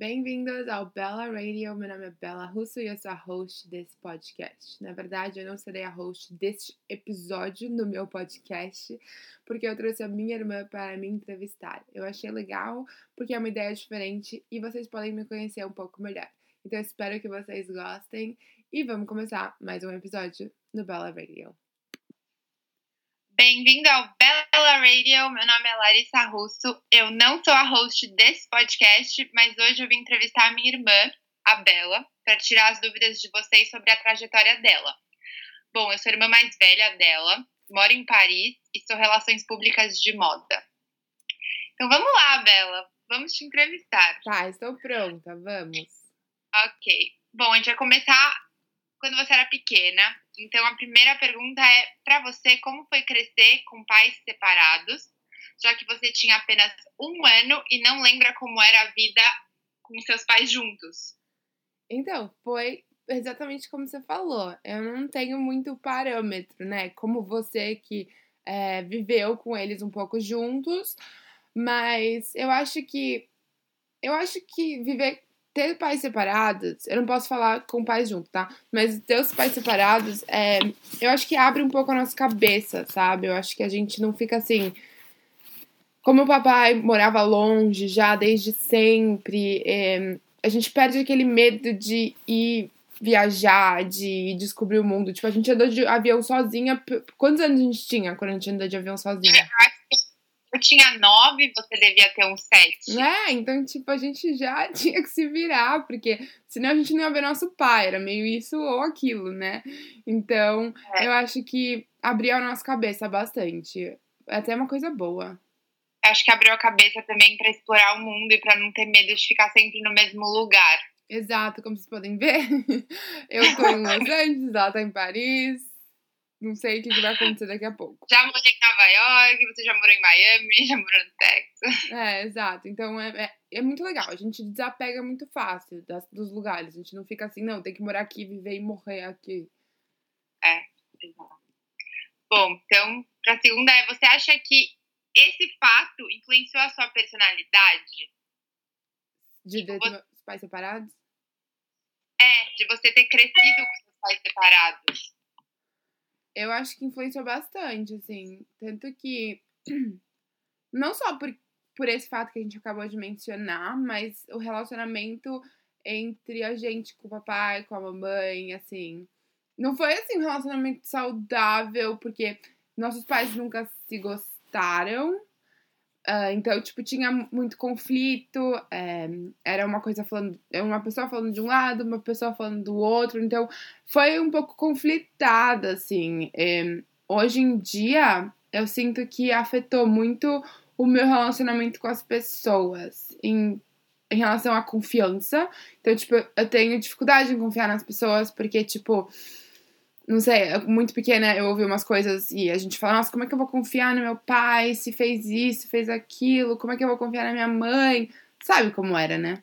Bem-vindos ao Bella Radio. Meu nome é Bella Russo e eu sou a host desse podcast. Na verdade, eu não serei a host deste episódio no meu podcast, porque eu trouxe a minha irmã para me entrevistar. Eu achei legal porque é uma ideia diferente e vocês podem me conhecer um pouco melhor. Então, espero que vocês gostem e vamos começar mais um episódio no Bella Radio. Bem-vindo ao Bella Radio. Meu nome é Larissa Russo. Eu não sou a host desse podcast, mas hoje eu vim entrevistar a minha irmã, a Bela, para tirar as dúvidas de vocês sobre a trajetória dela. Bom, eu sou a irmã mais velha dela, moro em Paris e sou relações públicas de moda. Então vamos lá, Bela. Vamos te entrevistar. Tá, estou pronta. Vamos. Ok. Bom, a gente vai começar quando você era pequena. Então, a primeira pergunta é para você: como foi crescer com pais separados, já que você tinha apenas um ano e não lembra como era a vida com seus pais juntos? Então, foi exatamente como você falou. Eu não tenho muito parâmetro, né? Como você que é, viveu com eles um pouco juntos, mas eu acho que eu acho que viver ter pais separados, eu não posso falar com pais juntos, tá? Mas ter os pais separados, é, eu acho que abre um pouco a nossa cabeça, sabe? Eu acho que a gente não fica assim. Como o papai morava longe já desde sempre, é, a gente perde aquele medo de ir viajar, de descobrir o mundo. Tipo, a gente andou de avião sozinha. Quantos anos a gente tinha quando a gente andou de avião sozinha? Eu tinha nove, você devia ter uns sete. É, então, tipo, a gente já tinha que se virar, porque senão a gente não ia ver nosso pai, era meio isso ou aquilo, né? Então, é. eu acho que abriu a nossa cabeça bastante. É até uma coisa boa. Acho que abriu a cabeça também para explorar o mundo e para não ter medo de ficar sempre no mesmo lugar. Exato, como vocês podem ver, eu tô em Los Angeles, ela tá em Paris, não sei o que, vai acontecer daqui a pouco. Já morei em Nova York, você já morou em Miami, já morou no Texas. É, exato. Então é, é, é muito legal. A gente desapega muito fácil das, dos lugares. A gente não fica assim, não, tem que morar aqui, viver e morrer aqui. É, exato. Bom, então, pra segunda é, você acha que esse fato influenciou a sua personalidade? De, de, de os pais separados? É, de você ter crescido com seus pais separados eu acho que influenciou bastante, assim. Tanto que. Não só por, por esse fato que a gente acabou de mencionar, mas o relacionamento entre a gente com o papai, com a mamãe, assim. Não foi assim um relacionamento saudável, porque nossos pais nunca se gostaram. Uh, então, tipo, tinha muito conflito, é, era uma coisa falando, uma pessoa falando de um lado, uma pessoa falando do outro, então foi um pouco conflitada, assim. É, hoje em dia, eu sinto que afetou muito o meu relacionamento com as pessoas, em, em relação à confiança. Então, tipo, eu tenho dificuldade em confiar nas pessoas, porque, tipo, não sei, muito pequena eu ouvi umas coisas e a gente fala, nossa, como é que eu vou confiar no meu pai se fez isso, fez aquilo, como é que eu vou confiar na minha mãe? Sabe como era, né?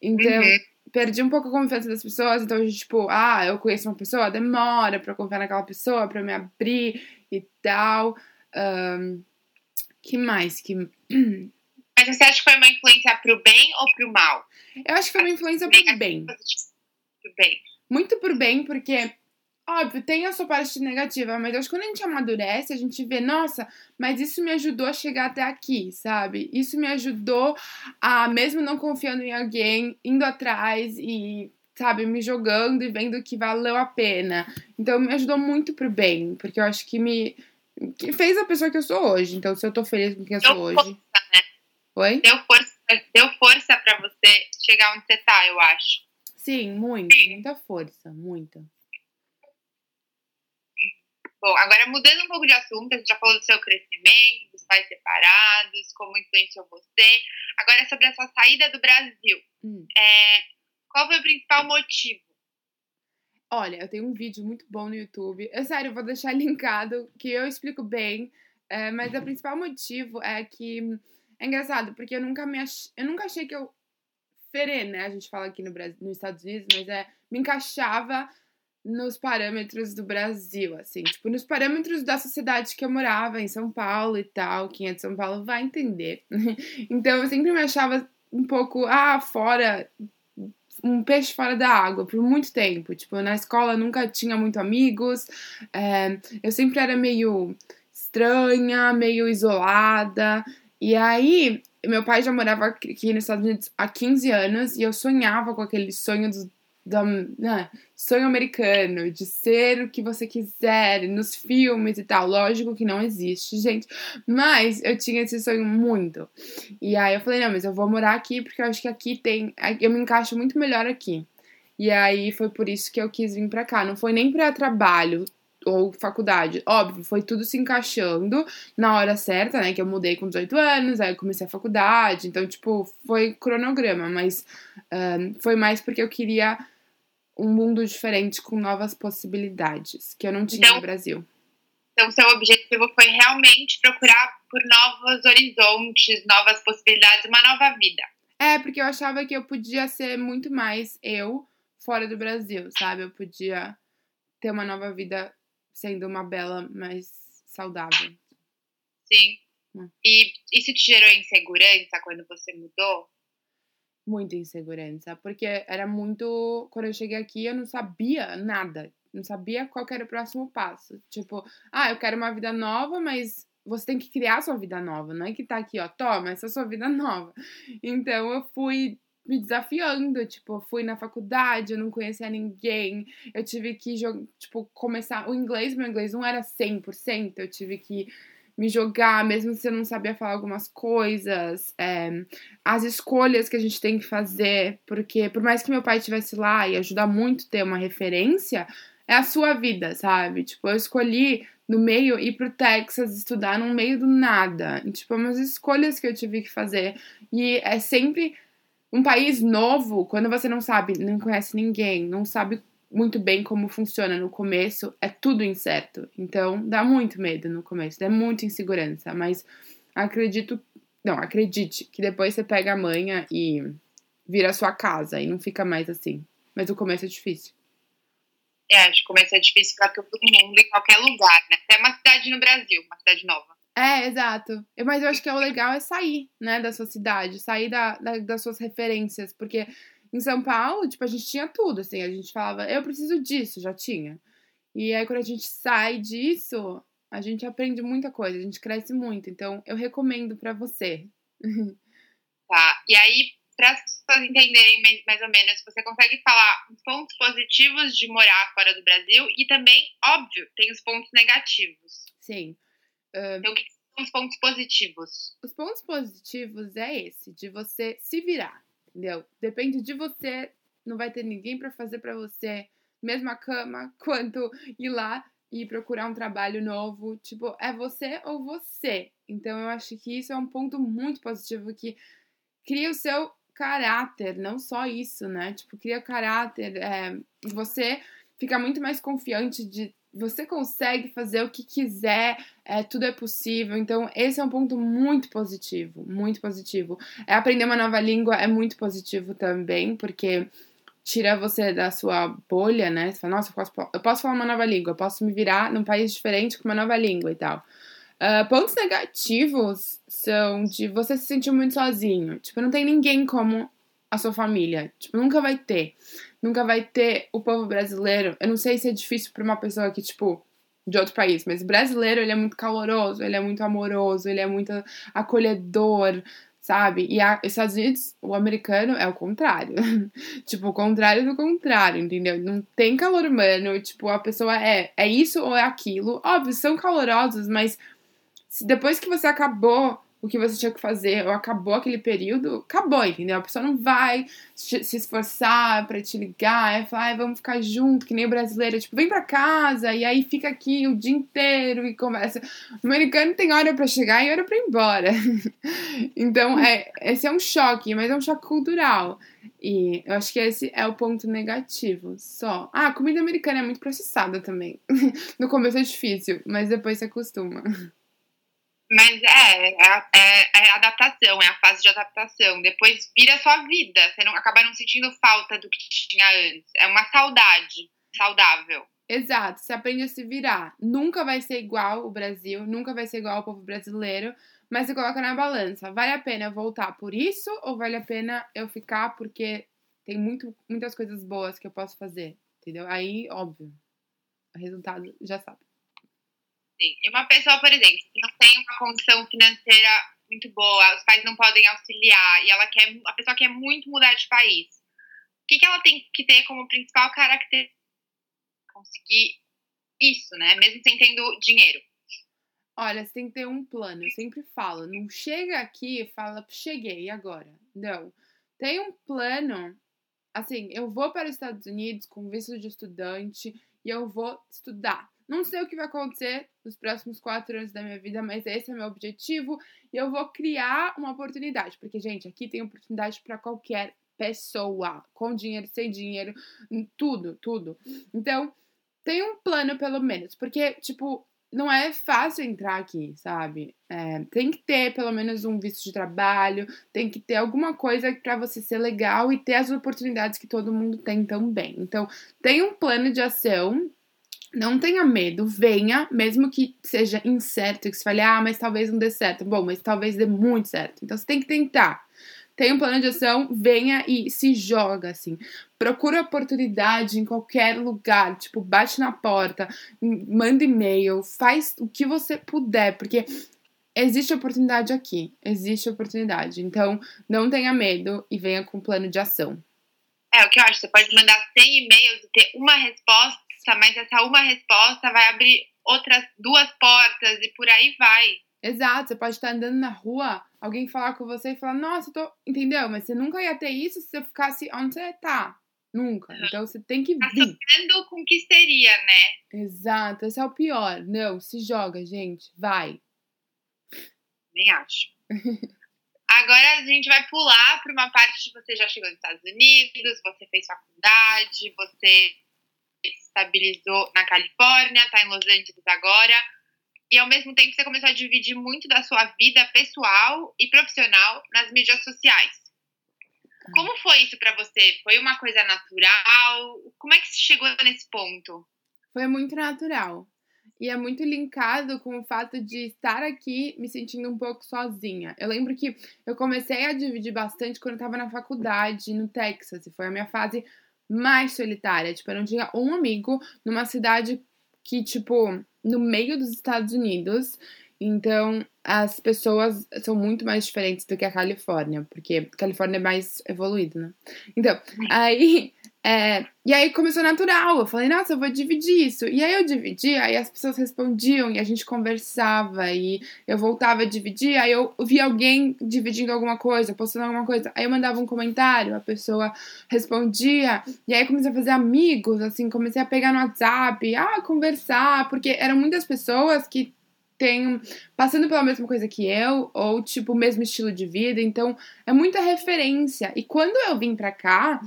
Então, uhum. perdi um pouco a confiança das pessoas, então a gente, tipo, ah, eu conheço uma pessoa, demora pra confiar naquela pessoa, pra me abrir e tal. Um, que mais? Que... Mas você acha que foi uma influência pro bem ou pro mal? Eu acho que foi uma influência pro bem. Pro bem. Muito pro bem, porque Óbvio, tem a sua parte negativa, mas acho que quando a gente amadurece, a gente vê, nossa, mas isso me ajudou a chegar até aqui, sabe? Isso me ajudou a, mesmo não confiando em alguém, indo atrás e, sabe, me jogando e vendo que valeu a pena. Então, me ajudou muito pro bem, porque eu acho que me. que fez a pessoa que eu sou hoje. Então, se eu tô feliz com quem eu sou hoje. Força, né? Oi? Deu força, deu força pra você chegar onde você tá, eu acho. Sim, muito, Sim. muita força, muita. Bom, agora mudando um pouco de assunto, a gente já falou do seu crescimento, dos pais separados, como influenciou você. Agora é sobre a sua saída do Brasil. Hum. É, qual foi o principal motivo? Olha, eu tenho um vídeo muito bom no YouTube. É sério, eu vou deixar linkado, que eu explico bem. É, mas o principal motivo é que. É engraçado, porque eu nunca me ach... eu nunca achei que eu. Ferê, né? A gente fala aqui no Brasil, nos Estados Unidos, mas é. Me encaixava nos parâmetros do Brasil, assim, tipo, nos parâmetros da sociedade que eu morava em São Paulo e tal. Quem é de São Paulo vai entender. então eu sempre me achava um pouco, ah, fora, um peixe fora da água por muito tempo. Tipo, na escola nunca tinha muito amigos, é, eu sempre era meio estranha, meio isolada. E aí, meu pai já morava aqui nos Estados Unidos há 15 anos e eu sonhava com aquele sonho dos da, né, sonho americano, de ser o que você quiser nos filmes e tal. Lógico que não existe, gente. Mas eu tinha esse sonho muito. E aí eu falei, não, mas eu vou morar aqui porque eu acho que aqui tem. Eu me encaixo muito melhor aqui. E aí foi por isso que eu quis vir pra cá. Não foi nem pra trabalho ou faculdade. Óbvio, foi tudo se encaixando na hora certa, né? Que eu mudei com 18 anos, aí eu comecei a faculdade. Então, tipo, foi cronograma, mas um, foi mais porque eu queria um mundo diferente com novas possibilidades que eu não tinha então, no Brasil. Então, seu objetivo foi realmente procurar por novos horizontes, novas possibilidades, uma nova vida. É, porque eu achava que eu podia ser muito mais eu fora do Brasil, sabe? Eu podia ter uma nova vida sendo uma bela mais saudável. Sim. Hum. E isso te gerou insegurança quando você mudou? Muita insegurança, porque era muito. Quando eu cheguei aqui, eu não sabia nada, não sabia qual era o próximo passo. Tipo, ah, eu quero uma vida nova, mas você tem que criar sua vida nova, não é que tá aqui, ó, toma, essa é sua vida nova. Então eu fui me desafiando, tipo, fui na faculdade, eu não conhecia ninguém, eu tive que, tipo, começar, o inglês, meu inglês não era 100%, eu tive que me jogar, mesmo se eu não sabia falar algumas coisas, é, as escolhas que a gente tem que fazer, porque por mais que meu pai estivesse lá e ajuda muito ter uma referência, é a sua vida, sabe? Tipo, eu escolhi no meio ir pro Texas estudar no meio do nada. E, tipo, umas escolhas que eu tive que fazer. E é sempre um país novo, quando você não sabe, não conhece ninguém, não sabe muito bem como funciona no começo, é tudo incerto. Então, dá muito medo no começo, dá muita insegurança, mas acredito, não, acredite que depois você pega a manha e vira a sua casa e não fica mais assim. Mas o começo é difícil. É, acho que o começo é difícil para todo mundo em qualquer lugar, né? É uma cidade no Brasil, uma cidade nova. É, exato. Mas eu acho que é o legal é sair, né, da sua cidade, sair da, da das suas referências, porque em São Paulo, tipo, a gente tinha tudo, assim, a gente falava, eu preciso disso, já tinha. E aí, quando a gente sai disso, a gente aprende muita coisa, a gente cresce muito. Então, eu recomendo para você. Tá. E aí, para as pessoas entenderem mais, ou menos, você consegue falar os pontos positivos de morar fora do Brasil e também, óbvio, tem os pontos negativos. Sim. Uh, então, o que são os pontos positivos? Os pontos positivos é esse, de você se virar entendeu? Depende de você, não vai ter ninguém para fazer para você, mesmo a cama, quanto ir lá e procurar um trabalho novo, tipo, é você ou você. Então eu acho que isso é um ponto muito positivo que cria o seu caráter, não só isso, né? Tipo, cria caráter, é, você fica muito mais confiante de você consegue fazer o que quiser, é, tudo é possível. Então, esse é um ponto muito positivo, muito positivo. É aprender uma nova língua é muito positivo também, porque tira você da sua bolha, né? Você fala, nossa, eu posso, eu posso falar uma nova língua, eu posso me virar num país diferente com uma nova língua e tal. Uh, pontos negativos são de você se sentir muito sozinho. Tipo, não tem ninguém como a sua família. Tipo, nunca vai ter nunca vai ter o povo brasileiro. Eu não sei se é difícil para uma pessoa que, tipo, de outro país, mas brasileiro, ele é muito caloroso, ele é muito amoroso, ele é muito acolhedor, sabe? E a, os Estados Unidos, o americano é o contrário. tipo, o contrário do contrário, entendeu? Não tem calor humano, tipo, a pessoa é, é isso ou é aquilo. Óbvio, são calorosos, mas depois que você acabou o que você tinha que fazer, ou acabou aquele período, acabou, entendeu? A pessoa não vai se esforçar para te ligar, é falar, ah, vamos ficar junto, que nem o brasileiro, tipo, vem pra casa, e aí fica aqui o dia inteiro e conversa. O americano tem hora para chegar e hora para ir embora. então, é, esse é um choque, mas é um choque cultural. E eu acho que esse é o ponto negativo, só. Ah, a comida americana é muito processada também. no começo é difícil, mas depois se acostuma. Mas é, é, é, é, adaptação, é a fase de adaptação. Depois vira sua vida. Você não acaba não sentindo falta do que tinha antes. É uma saudade saudável. Exato, você aprende a se virar. Nunca vai ser igual o Brasil, nunca vai ser igual o povo brasileiro, Mas você coloca na balança, vale a pena voltar por isso ou vale a pena eu ficar porque tem muito, muitas coisas boas que eu posso fazer, entendeu? Aí, óbvio, o resultado já sabe. Sim. E uma pessoa, por exemplo, que não tem uma condição financeira muito boa, os pais não podem auxiliar e ela quer, a pessoa quer muito mudar de país. O que, que ela tem que ter como principal característica conseguir isso, né? Mesmo sem tendo dinheiro. Olha, você tem que ter um plano. Eu sempre falo, não chega aqui e fala, cheguei agora. Não. Tem um plano. Assim, eu vou para os Estados Unidos com visto de estudante e eu vou estudar. Não sei o que vai acontecer nos próximos quatro anos da minha vida, mas esse é meu objetivo e eu vou criar uma oportunidade. Porque, gente, aqui tem oportunidade para qualquer pessoa, com dinheiro, sem dinheiro, tudo, tudo. Então, tem um plano pelo menos, porque, tipo, não é fácil entrar aqui, sabe? É, tem que ter pelo menos um visto de trabalho, tem que ter alguma coisa para você ser legal e ter as oportunidades que todo mundo tem também. Então, tem um plano de ação. Não tenha medo, venha, mesmo que seja incerto, que você fale, ah, mas talvez não dê certo. Bom, mas talvez dê muito certo. Então você tem que tentar tem um plano de ação, venha e se joga, assim. Procura oportunidade em qualquer lugar, tipo, bate na porta, manda e-mail, faz o que você puder, porque existe oportunidade aqui, existe oportunidade. Então, não tenha medo e venha com um plano de ação. É, o que eu acho, você pode mandar 100 e-mails e ter uma resposta, mas essa uma resposta vai abrir outras duas portas e por aí vai. Exato, você pode estar andando na rua, alguém falar com você e falar, nossa, eu tô. Entendeu? Mas você nunca ia ter isso se você ficasse onde você tá. Nunca. Então você tem que tá vir. Tá com que seria, né? Exato, esse é o pior. Não, se joga, gente. Vai. Nem acho. Agora a gente vai pular para uma parte de você já chegou nos Estados Unidos, você fez faculdade, você se estabilizou na Califórnia, tá em Los Angeles agora e ao mesmo tempo você começou a dividir muito da sua vida pessoal e profissional nas mídias sociais. Como foi isso para você? Foi uma coisa natural? Como é que você chegou nesse ponto? Foi muito natural. E é muito linkado com o fato de estar aqui me sentindo um pouco sozinha. Eu lembro que eu comecei a dividir bastante quando eu estava na faculdade, no Texas, e foi a minha fase mais solitária. Tipo, eu não tinha um amigo numa cidade que, tipo, no meio dos Estados Unidos, então as pessoas são muito mais diferentes do que a Califórnia, porque a Califórnia é mais evoluída, né? Então, aí é, e aí começou natural. Eu falei, nossa, eu vou dividir isso. E aí eu dividi, aí as pessoas respondiam e a gente conversava e eu voltava a dividir. Aí eu via alguém dividindo alguma coisa, postando alguma coisa. Aí eu mandava um comentário, a pessoa respondia. E aí comecei a fazer amigos, assim, comecei a pegar no WhatsApp, ah, conversar, porque eram muitas pessoas que têm passando pela mesma coisa que eu, ou tipo, o mesmo estilo de vida. Então é muita referência. E quando eu vim pra cá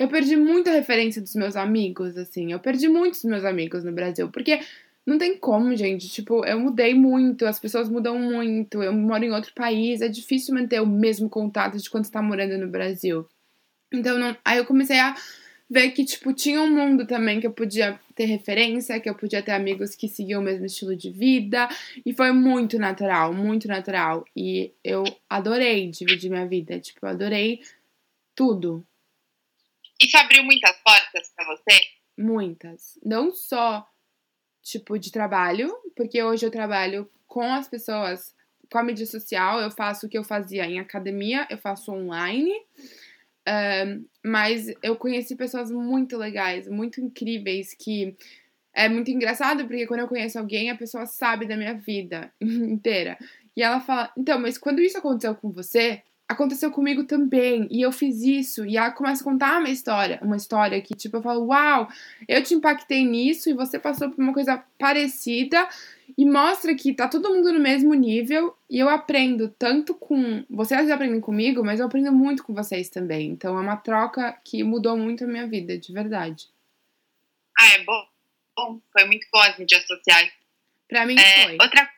eu perdi muita referência dos meus amigos, assim. Eu perdi muitos meus amigos no Brasil, porque não tem como, gente. Tipo, eu mudei muito, as pessoas mudam muito. Eu moro em outro país, é difícil manter o mesmo contato de quando está morando no Brasil. Então, não... aí eu comecei a ver que, tipo, tinha um mundo também que eu podia ter referência, que eu podia ter amigos que seguiam o mesmo estilo de vida. E foi muito natural, muito natural. E eu adorei dividir minha vida. Tipo, eu adorei tudo. Isso abriu muitas portas para você? Muitas. Não só tipo de trabalho, porque hoje eu trabalho com as pessoas, com a mídia social, eu faço o que eu fazia em academia, eu faço online. Um, mas eu conheci pessoas muito legais, muito incríveis, que é muito engraçado, porque quando eu conheço alguém, a pessoa sabe da minha vida inteira. E ela fala, então, mas quando isso aconteceu com você, aconteceu comigo também, e eu fiz isso, e ela começa a contar uma história, uma história que, tipo, eu falo, uau, eu te impactei nisso, e você passou por uma coisa parecida, e mostra que tá todo mundo no mesmo nível, e eu aprendo tanto com, vocês aprendem comigo, mas eu aprendo muito com vocês também, então é uma troca que mudou muito a minha vida, de verdade. Ah, é bom, bom. foi muito bom as mídias sociais. Pra mim é, foi. Outra,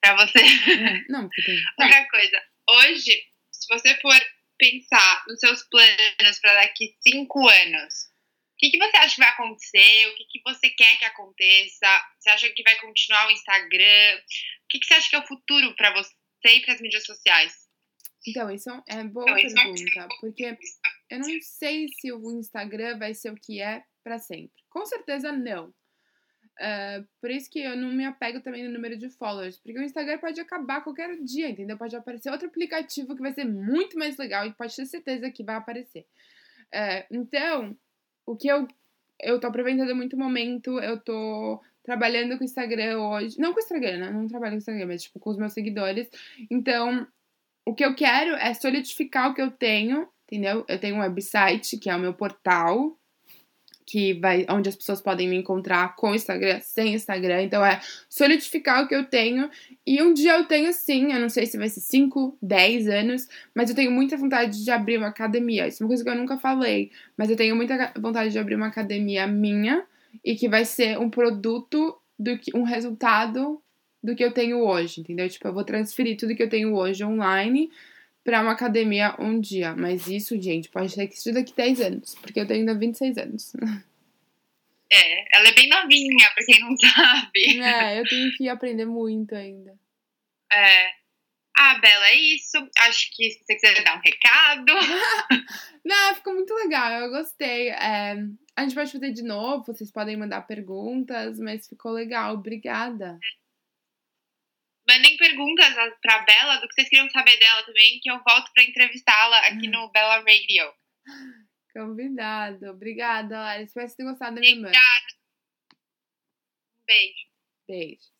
pra você? É, não, porque tem... Outra coisa, hoje você for pensar nos seus planos para daqui cinco anos, o que, que você acha que vai acontecer? O que, que você quer que aconteça? Você acha que vai continuar o Instagram? O que, que você acha que é o futuro para você? ir para as mídias sociais? Então, isso é boa Então, é uma pergunta, porque eu não sei se o Instagram vai ser o que é para sempre. Com certeza não. Uh, por isso que eu não me apego também no número de followers, porque o Instagram pode acabar qualquer dia, entendeu? Pode aparecer outro aplicativo que vai ser muito mais legal e pode ter certeza que vai aparecer. Uh, então, o que eu eu tô aproveitando muito o momento, eu tô trabalhando com o Instagram hoje, não com o Instagram, né? Não trabalho com o Instagram, mas tipo com os meus seguidores. Então, o que eu quero é solidificar o que eu tenho, entendeu? Eu tenho um website, que é o meu portal, que vai onde as pessoas podem me encontrar com Instagram, sem Instagram. Então é solidificar o que eu tenho. E um dia eu tenho sim, eu não sei se vai ser 5, 10 anos, mas eu tenho muita vontade de abrir uma academia. Isso é uma coisa que eu nunca falei, mas eu tenho muita vontade de abrir uma academia minha e que vai ser um produto do que um resultado do que eu tenho hoje, entendeu? Tipo, eu vou transferir tudo que eu tenho hoje online para uma academia um dia. Mas isso, gente, pode ser que seja daqui 10 anos, porque eu tenho ainda 26 anos. É, ela é bem novinha, pra quem não sabe. É, eu tenho que aprender muito ainda. É. Ah, Bela, é isso. Acho que se você quiser dar um recado. não, ficou muito legal, eu gostei. É, a gente pode fazer de novo, vocês podem mandar perguntas, mas ficou legal, obrigada. Mandem perguntas pra Bela do que vocês queriam saber dela também, que eu volto pra entrevistá-la aqui no Bella Radio. Convidado. Obrigada, Lara. Espero que vocês tenham gostado da minha. Obrigada. Um beijo. Beijo.